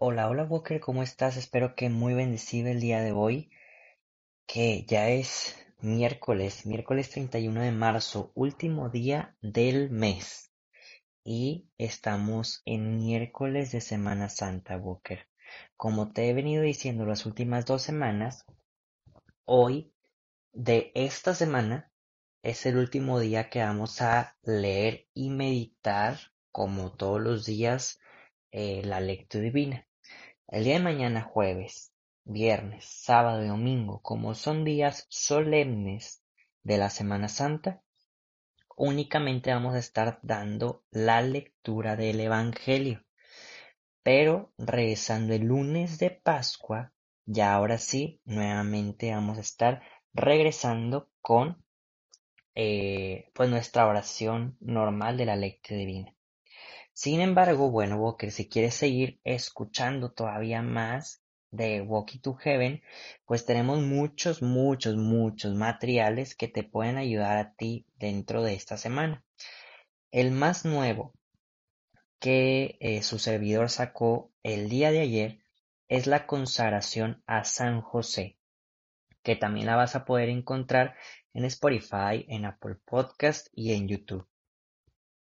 Hola, hola Walker, ¿cómo estás? Espero que muy bendecido el día de hoy, que ya es miércoles, miércoles 31 de marzo, último día del mes. Y estamos en miércoles de Semana Santa, Walker. Como te he venido diciendo las últimas dos semanas, hoy de esta semana es el último día que vamos a leer y meditar, como todos los días, eh, la lectura divina. El día de mañana, jueves, viernes, sábado y domingo, como son días solemnes de la Semana Santa, únicamente vamos a estar dando la lectura del Evangelio. Pero regresando el lunes de Pascua, ya ahora sí, nuevamente vamos a estar regresando con eh, pues nuestra oración normal de la lectura divina. Sin embargo, bueno, Walker, si quieres seguir escuchando todavía más de Walkie to Heaven, pues tenemos muchos, muchos, muchos materiales que te pueden ayudar a ti dentro de esta semana. El más nuevo que eh, su servidor sacó el día de ayer es la consagración a San José, que también la vas a poder encontrar en Spotify, en Apple Podcast y en YouTube.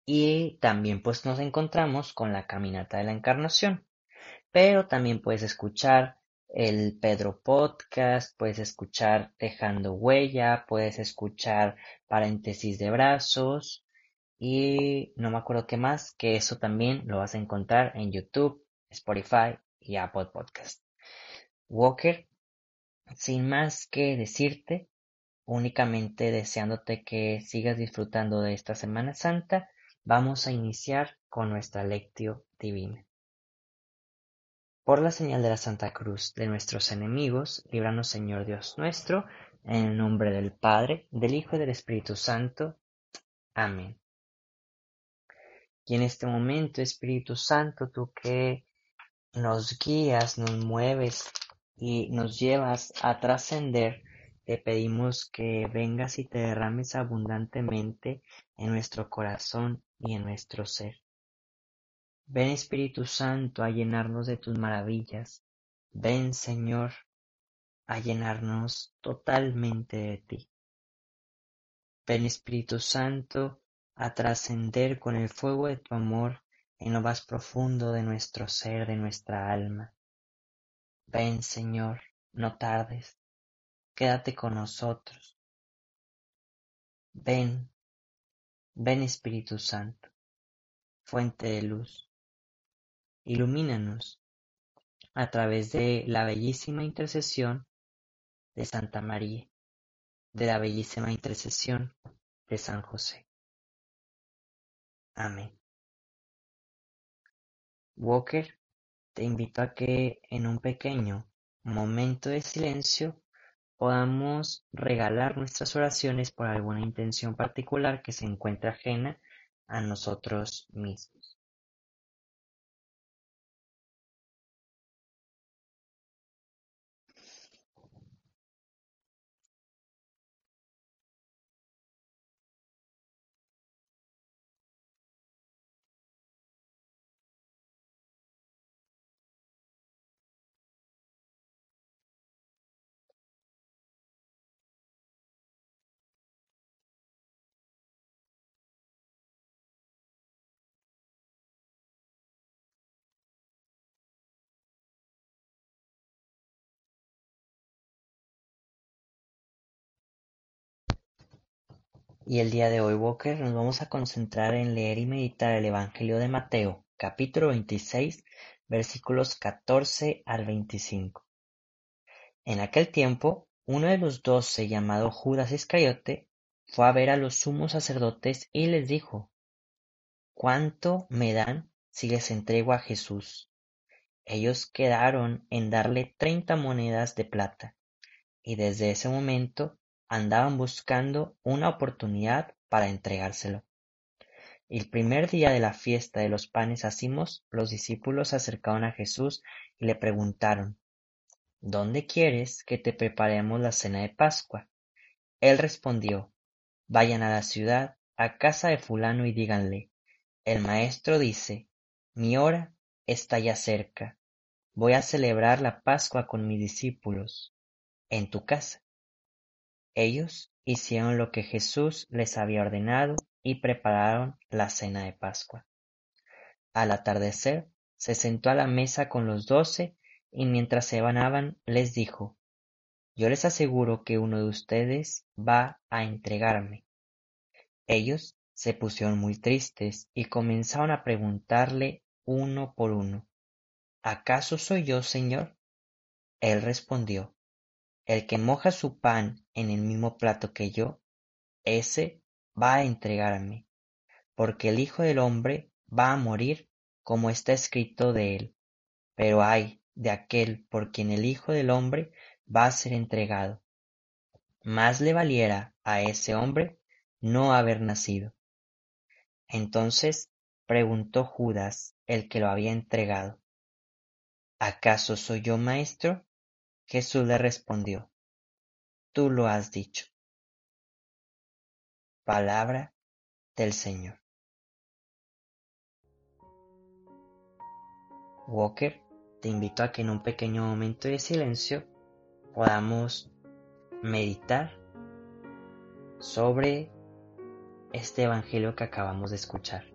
Y también pues nos encontramos con la caminata de la encarnación. Pero también puedes escuchar el Pedro Podcast, puedes escuchar Dejando Huella, puedes escuchar Paréntesis de Brazos y no me acuerdo qué más, que eso también lo vas a encontrar en YouTube, Spotify y Apple Podcast. Walker, sin más que decirte, únicamente deseándote que sigas disfrutando de esta Semana Santa Vamos a iniciar con nuestra lectio divina. Por la señal de la Santa Cruz de nuestros enemigos, líbranos Señor Dios nuestro, en el nombre del Padre, del Hijo y del Espíritu Santo. Amén. Y en este momento, Espíritu Santo, tú que nos guías, nos mueves y nos llevas a trascender, te pedimos que vengas y te derrames abundantemente en nuestro corazón y en nuestro ser. Ven Espíritu Santo a llenarnos de tus maravillas. Ven Señor a llenarnos totalmente de ti. Ven Espíritu Santo a trascender con el fuego de tu amor en lo más profundo de nuestro ser, de nuestra alma. Ven Señor, no tardes, quédate con nosotros. Ven Ven Espíritu Santo, fuente de luz, ilumínanos a través de la bellísima intercesión de Santa María, de la bellísima intercesión de San José. Amén. Walker, te invito a que en un pequeño momento de silencio podamos regalar nuestras oraciones por alguna intención particular que se encuentre ajena a nosotros mismos. Y el día de hoy, Walker, nos vamos a concentrar en leer y meditar el Evangelio de Mateo, capítulo 26, versículos 14 al 25. En aquel tiempo, uno de los doce, llamado Judas Iscariote, fue a ver a los sumos sacerdotes y les dijo, ¿Cuánto me dan si les entrego a Jesús? Ellos quedaron en darle treinta monedas de plata, y desde ese momento andaban buscando una oportunidad para entregárselo. El primer día de la fiesta de los panes ácimos, los discípulos se acercaron a Jesús y le preguntaron, ¿Dónde quieres que te preparemos la cena de Pascua? Él respondió, Vayan a la ciudad, a casa de fulano y díganle, el maestro dice, mi hora está ya cerca, voy a celebrar la Pascua con mis discípulos en tu casa. Ellos hicieron lo que Jesús les había ordenado y prepararon la cena de Pascua. Al atardecer, se sentó a la mesa con los doce y mientras se banaban les dijo, Yo les aseguro que uno de ustedes va a entregarme. Ellos se pusieron muy tristes y comenzaron a preguntarle uno por uno, ¿acaso soy yo, Señor? Él respondió, el que moja su pan en el mismo plato que yo, ese va a entregarme, porque el Hijo del Hombre va a morir como está escrito de él. Pero ay de aquel por quien el Hijo del hombre va a ser entregado. Más le valiera a ese hombre no haber nacido. Entonces preguntó Judas, el que lo había entregado, ¿acaso soy yo maestro? Jesús le respondió, tú lo has dicho. Palabra del Señor. Walker, te invito a que en un pequeño momento de silencio podamos meditar sobre este Evangelio que acabamos de escuchar.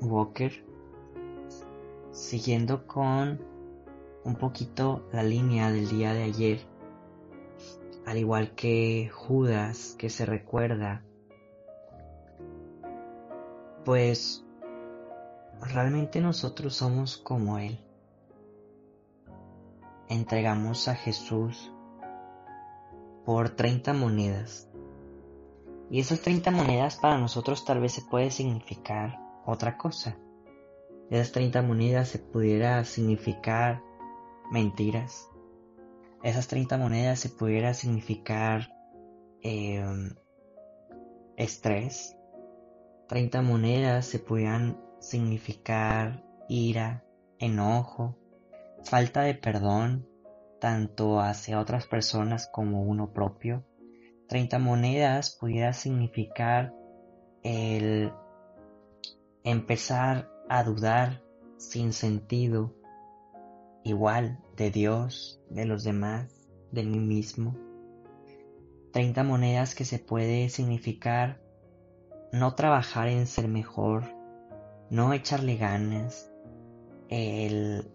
Walker, siguiendo con un poquito la línea del día de ayer, al igual que Judas que se recuerda, pues realmente nosotros somos como Él. Entregamos a Jesús por 30 monedas. Y esas 30 monedas para nosotros tal vez se puede significar otra cosa. Esas 30 monedas se pudiera significar mentiras. Esas 30 monedas se pudiera significar em, estrés. 30 monedas se pudieran significar ira, enojo, falta de perdón, tanto hacia otras personas como uno propio. 30 monedas pudiera significar el empezar a dudar sin sentido, igual de Dios, de los demás, de mí mismo. Treinta monedas que se puede significar no trabajar en ser mejor, no echarle ganas, el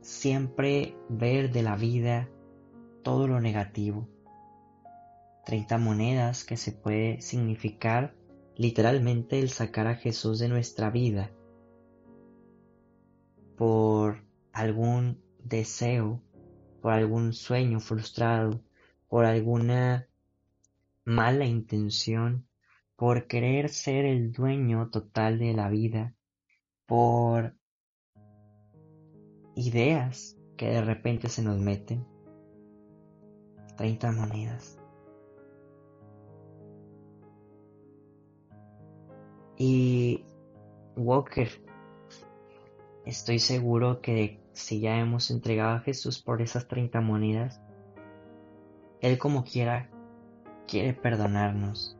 siempre ver de la vida todo lo negativo. Treinta monedas que se puede significar literalmente el sacar a Jesús de nuestra vida por algún deseo, por algún sueño frustrado, por alguna mala intención, por querer ser el dueño total de la vida, por ideas que de repente se nos meten. 30 monedas. Y Walker, estoy seguro que si ya hemos entregado a Jesús por esas 30 monedas, Él como quiera quiere perdonarnos.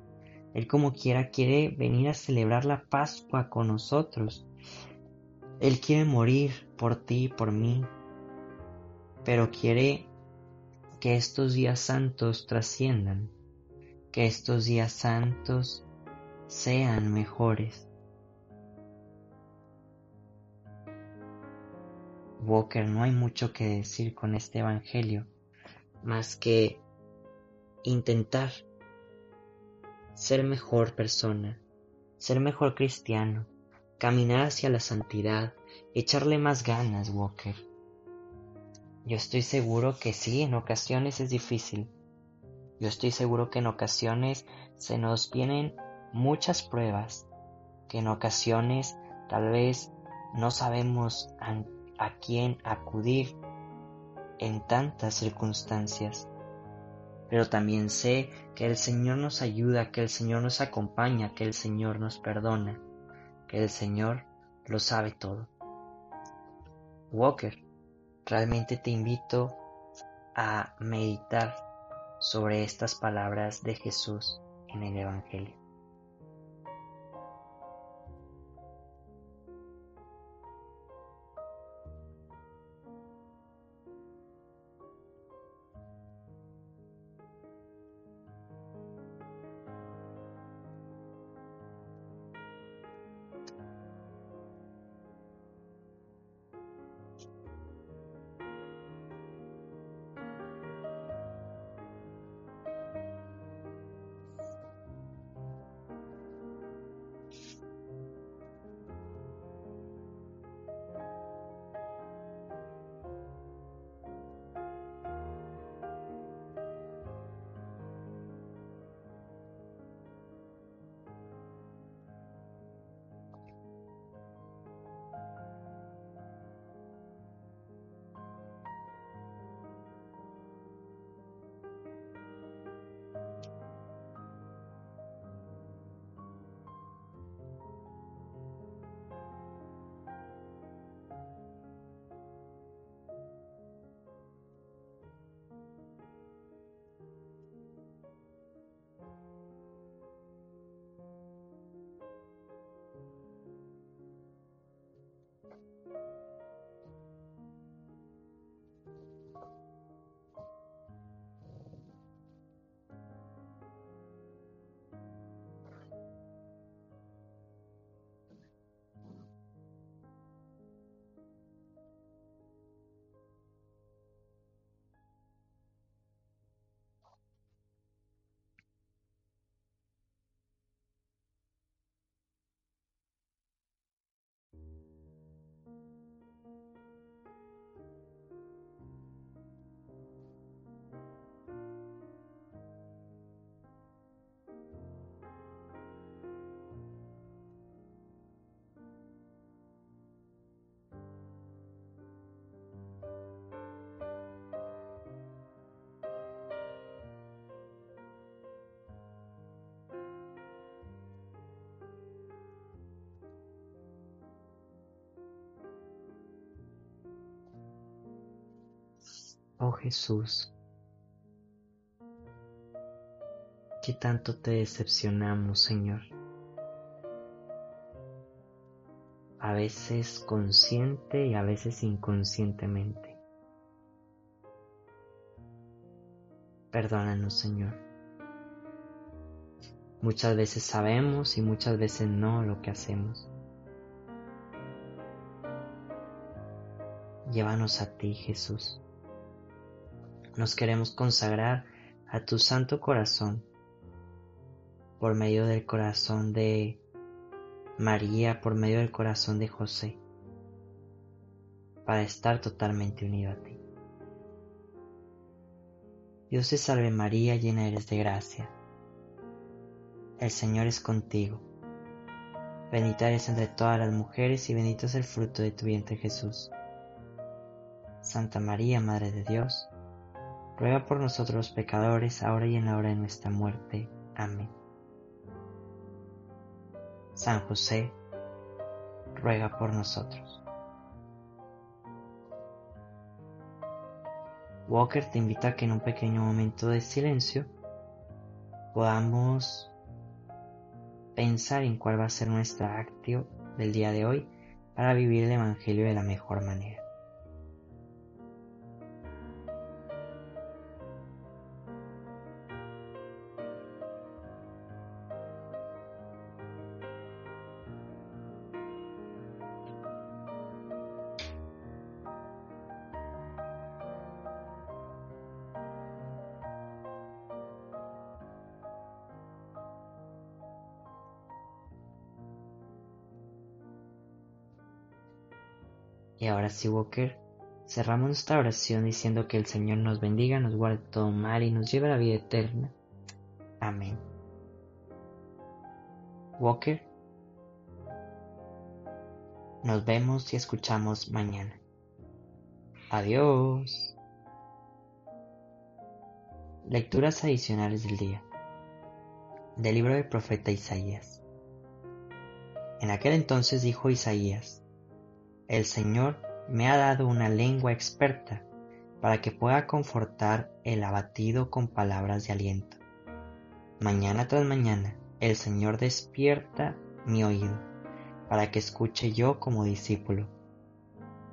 Él como quiera quiere venir a celebrar la Pascua con nosotros. Él quiere morir por ti y por mí, pero quiere que estos días santos trasciendan, que estos días santos sean mejores. Walker, no hay mucho que decir con este Evangelio, más que intentar ser mejor persona, ser mejor cristiano, caminar hacia la santidad, echarle más ganas, Walker. Yo estoy seguro que sí, en ocasiones es difícil. Yo estoy seguro que en ocasiones se nos vienen muchas pruebas, que en ocasiones tal vez no sabemos a, quién acudir en tantas circunstancias. Pero también sé que el Señor nos ayuda, que el Señor nos acompaña, que el Señor nos perdona, que el Señor lo sabe todo. Walker, realmente te invito a meditar sobre estas palabras de Jesús en el Evangelio. Jesús, que tanto te decepcionamos, Señor. A veces consciente y a veces inconscientemente. Perdónanos, Señor. Muchas veces sabemos y muchas veces no lo que hacemos. Llévanos a ti, Jesús nos queremos consagrar a tu santo corazón por medio del corazón de María, por medio del corazón de José, para estar totalmente unido a ti. Dios te salve María, llena eres de gracia. El Señor es contigo. Bendita eres entre todas las mujeres y bendito es el fruto de tu vientre Jesús. Santa María, Madre de Dios, ruega por nosotros pecadores, ahora y en la hora de nuestra muerte. Amén. San José, ruega por nosotros. Walker te invita a que en un pequeño momento de silencio podamos pensar en cuál va a ser nuestra actio del día de hoy para vivir el Evangelio de la mejor manera. Y ahora sí, Walker, cerramos nuestra oración diciendo que el Señor nos bendiga, nos guarde todo mal y nos lleve a la vida eterna. Amén. Walker, nos vemos y escuchamos mañana. Adiós. Lecturas adicionales del día. Del libro del profeta Isaías. En aquel entonces dijo Isaías, El Señor me ha dado una lengua experta para que pueda confortar el abatido con palabras de aliento. Mañana tras mañana el Señor despierta mi oído para que escuche yo como discípulo.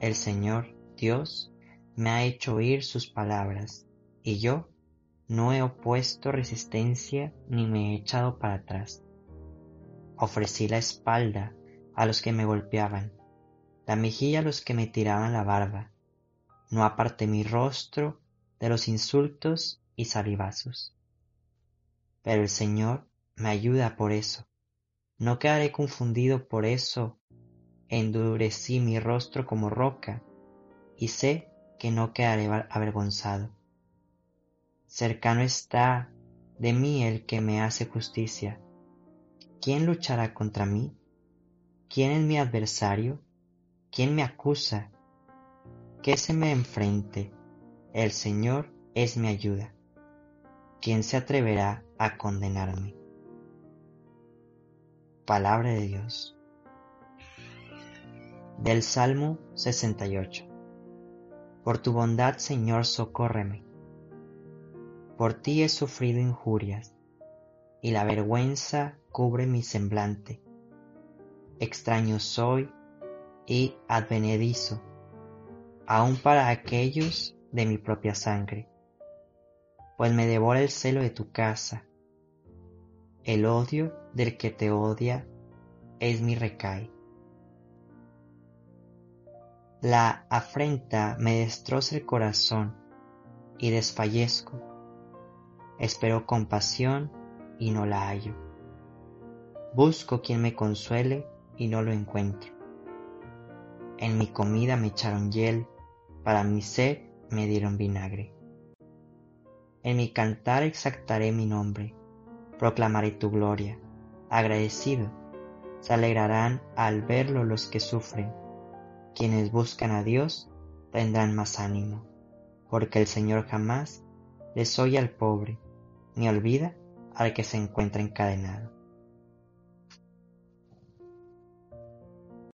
El Señor, Dios, me ha hecho oír sus palabras, y yo no he opuesto resistencia ni me he echado para atrás. Ofrecí la espalda a los que me golpeaban, la mejilla a los que me tiraban la barba. No aparté mi rostro de los insultos y salivazos. Pero el Señor me ayuda por eso. No quedaré confundido por eso. Endurecí mi rostro como roca y sé que no quedaré avergonzado. Cercano está de mí el que me hace justicia. ¿Quién luchará contra mí? ¿Quién es mi adversario? ¿Quién me acusa? ¿Qué se me enfrente? El Señor es mi ayuda. ¿Quién se atreverá a condenarme? Palabra de Dios. Del Salmo 68. Por tu bondad, Señor, socórreme. Por ti he sufrido injurias, y la vergüenza cubre mi semblante. Extraño soy y advenedizo, aun para aquellos de mi propia sangre, pues me devora el celo de tu casa. El odio del que te odia es mi recay. La afrenta me destroza el corazón y desfallezco. Espero compasión y no la hallo. Busco quien me consuele y no lo encuentro. En mi comida me echaron hiel, para mi sed me dieron vinagre. En mi cantar exaltaré mi nombre proclamaré tu gloria. Agradecido, se alegrarán al verlo los que sufren. Quienes buscan a Dios tendrán más ánimo, porque el Señor jamás desoye al pobre, ni olvida al que se encuentra encadenado.